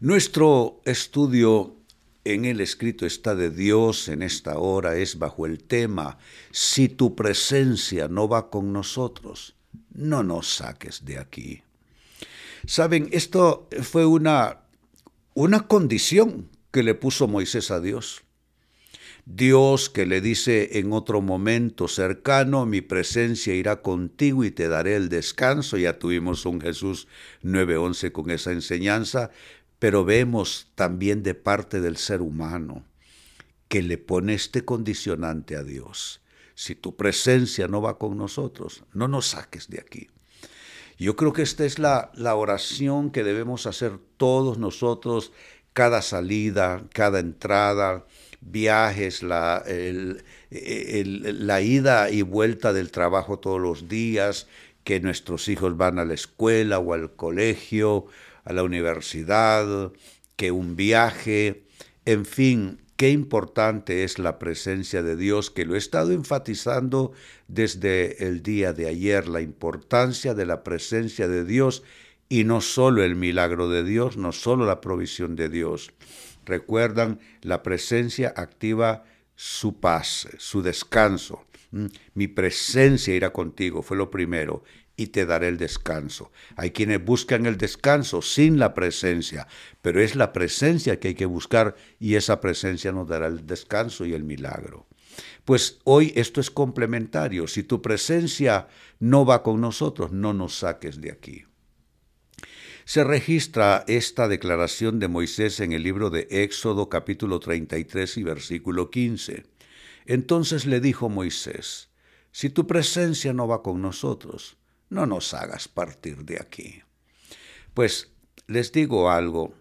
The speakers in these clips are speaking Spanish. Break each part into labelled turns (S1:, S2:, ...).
S1: Nuestro estudio en el escrito está de Dios en esta hora es bajo el tema, si tu presencia no va con nosotros, no nos saques de aquí. Saben, esto fue una, una condición que le puso Moisés a Dios. Dios que le dice en otro momento cercano, mi presencia irá contigo y te daré el descanso. Ya tuvimos un Jesús 9:11 con esa enseñanza, pero vemos también de parte del ser humano que le pone este condicionante a Dios. Si tu presencia no va con nosotros, no nos saques de aquí. Yo creo que esta es la, la oración que debemos hacer todos nosotros, cada salida, cada entrada, viajes, la, la ida y vuelta del trabajo todos los días, que nuestros hijos van a la escuela o al colegio, a la universidad, que un viaje, en fin, qué importante es la presencia de Dios, que lo he estado enfatizando desde el día de ayer, la importancia de la presencia de Dios y no solo el milagro de Dios, no solo la provisión de Dios. Recuerdan, la presencia activa su paz, su descanso. Mm, mi presencia irá contigo, fue lo primero y te daré el descanso. Hay quienes buscan el descanso sin la presencia, pero es la presencia que hay que buscar y esa presencia nos dará el descanso y el milagro. Pues hoy esto es complementario. Si tu presencia no va con nosotros, no nos saques de aquí. Se registra esta declaración de Moisés en el libro de Éxodo capítulo 33 y versículo 15. Entonces le dijo Moisés, si tu presencia no va con nosotros, no nos hagas partir de aquí. Pues les digo algo.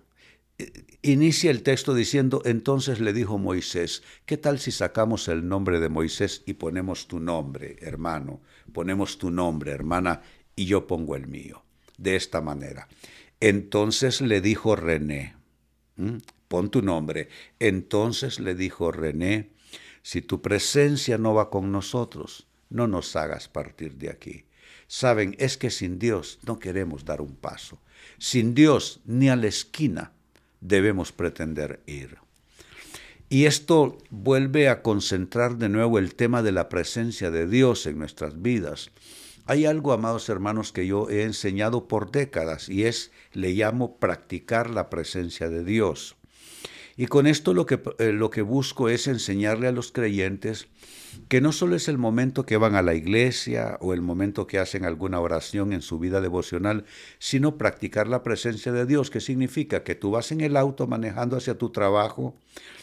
S1: Inicia el texto diciendo, entonces le dijo Moisés, ¿qué tal si sacamos el nombre de Moisés y ponemos tu nombre, hermano? Ponemos tu nombre, hermana, y yo pongo el mío. De esta manera. Entonces le dijo René, pon tu nombre. Entonces le dijo René, si tu presencia no va con nosotros, no nos hagas partir de aquí. Saben, es que sin Dios no queremos dar un paso. Sin Dios ni a la esquina debemos pretender ir. Y esto vuelve a concentrar de nuevo el tema de la presencia de Dios en nuestras vidas. Hay algo, amados hermanos, que yo he enseñado por décadas y es, le llamo practicar la presencia de Dios. Y con esto lo que, eh, lo que busco es enseñarle a los creyentes que no solo es el momento que van a la iglesia o el momento que hacen alguna oración en su vida devocional, sino practicar la presencia de Dios, que significa que tú vas en el auto manejando hacia tu trabajo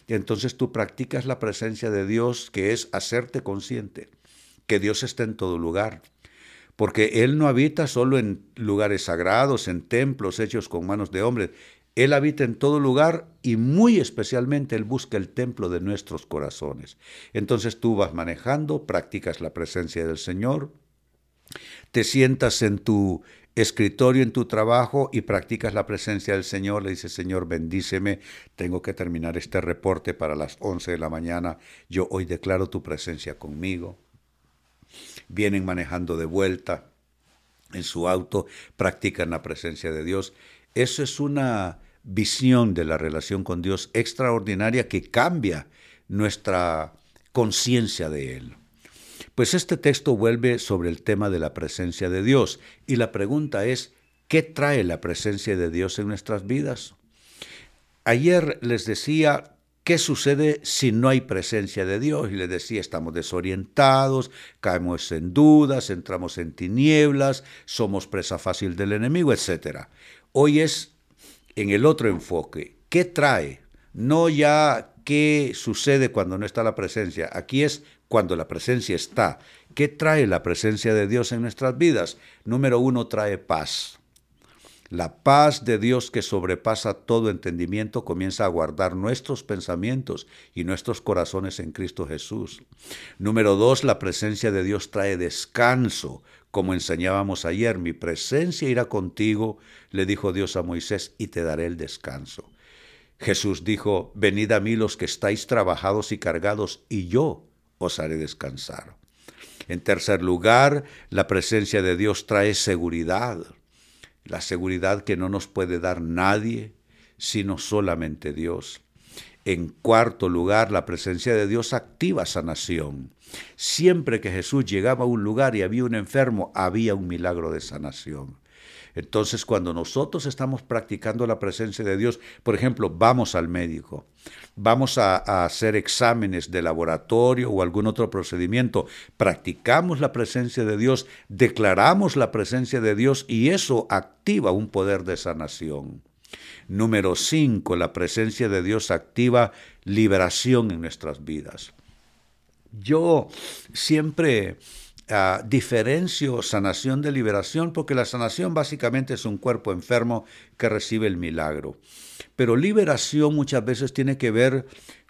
S1: y entonces tú practicas la presencia de Dios, que es hacerte consciente que Dios está en todo lugar, porque Él no habita solo en lugares sagrados, en templos hechos con manos de hombres, él habita en todo lugar y muy especialmente Él busca el templo de nuestros corazones. Entonces tú vas manejando, practicas la presencia del Señor, te sientas en tu escritorio, en tu trabajo y practicas la presencia del Señor. Le dices, Señor, bendíceme, tengo que terminar este reporte para las 11 de la mañana. Yo hoy declaro tu presencia conmigo. Vienen manejando de vuelta en su auto, practican la presencia de Dios. Eso es una visión de la relación con Dios extraordinaria que cambia nuestra conciencia de Él. Pues este texto vuelve sobre el tema de la presencia de Dios y la pregunta es, ¿qué trae la presencia de Dios en nuestras vidas? Ayer les decía, ¿qué sucede si no hay presencia de Dios? Y les decía, estamos desorientados, caemos en dudas, entramos en tinieblas, somos presa fácil del enemigo, etc. Hoy es en el otro enfoque. ¿Qué trae? No ya qué sucede cuando no está la presencia. Aquí es cuando la presencia está. ¿Qué trae la presencia de Dios en nuestras vidas? Número uno, trae paz. La paz de Dios que sobrepasa todo entendimiento comienza a guardar nuestros pensamientos y nuestros corazones en Cristo Jesús. Número dos, la presencia de Dios trae descanso. Como enseñábamos ayer, mi presencia irá contigo, le dijo Dios a Moisés, y te daré el descanso. Jesús dijo, venid a mí los que estáis trabajados y cargados, y yo os haré descansar. En tercer lugar, la presencia de Dios trae seguridad, la seguridad que no nos puede dar nadie, sino solamente Dios. En cuarto lugar, la presencia de Dios activa sanación. Siempre que Jesús llegaba a un lugar y había un enfermo, había un milagro de sanación. Entonces, cuando nosotros estamos practicando la presencia de Dios, por ejemplo, vamos al médico, vamos a, hacer exámenes de laboratorio o algún otro procedimiento, practicamos la presencia de Dios, declaramos la presencia de Dios y eso activa un poder de sanación. Número 5, la presencia de Dios activa liberación en nuestras vidas. Yo siempre uh, diferencio sanación de liberación porque la sanación básicamente es un cuerpo enfermo que recibe el milagro. Pero liberación muchas veces tiene que ver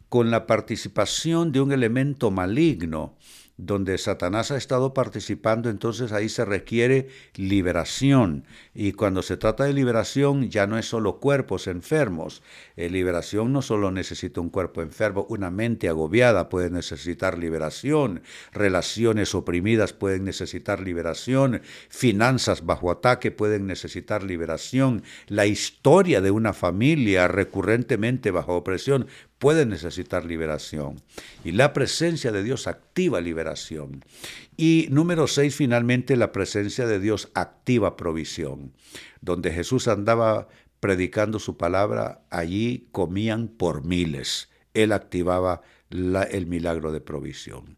S1: con la participación de un elemento maligno donde Satanás ha estado participando, entonces ahí se requiere liberación. Y cuando se trata de liberación ya no es solo cuerpos enfermos. Eh, liberación no solo necesita un cuerpo enfermo, una mente agobiada puede necesitar liberación, relaciones oprimidas pueden necesitar liberación, finanzas bajo ataque pueden necesitar liberación, la historia de una familia recurrentemente bajo opresión puede necesitar liberación. Y la presencia de Dios activa liberación. Y número seis, finalmente, la presencia de Dios activa provisión. Donde Jesús andaba predicando su palabra, allí comían por miles. Él activaba el milagro de provisión.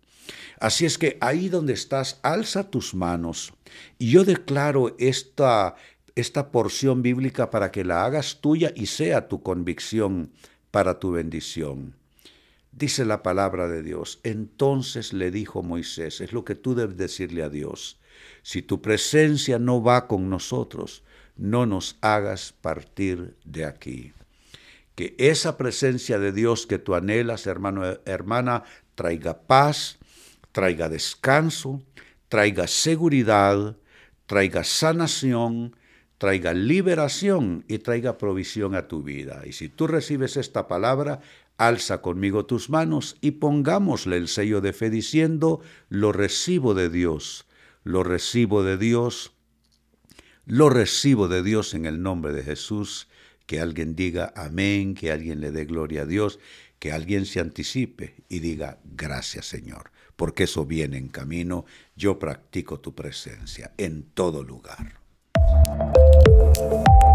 S1: Así es que ahí donde estás, alza tus manos. Y yo declaro esta, esta porción bíblica para que la hagas tuya y sea tu convicción para tu bendición. Dice la palabra de Dios. Entonces le dijo Moisés, es lo que tú debes decirle a Dios, si tu presencia no va con nosotros, no nos hagas partir de aquí. Que esa presencia de Dios que tú anhelas, hermano, hermana, traiga paz, traiga descanso, traiga seguridad, traiga sanación, traiga liberación y traiga provisión a tu vida. Y si tú recibes esta palabra, alza conmigo tus manos y pongámosle el sello de fe diciendo, lo recibo de Dios, lo recibo de Dios, lo recibo de Dios en el nombre de Jesús. Que alguien diga amén, que alguien le dé gloria a Dios, que alguien se anticipe y diga gracias Señor, porque eso viene en camino. Yo practico tu presencia en todo lugar. Bye.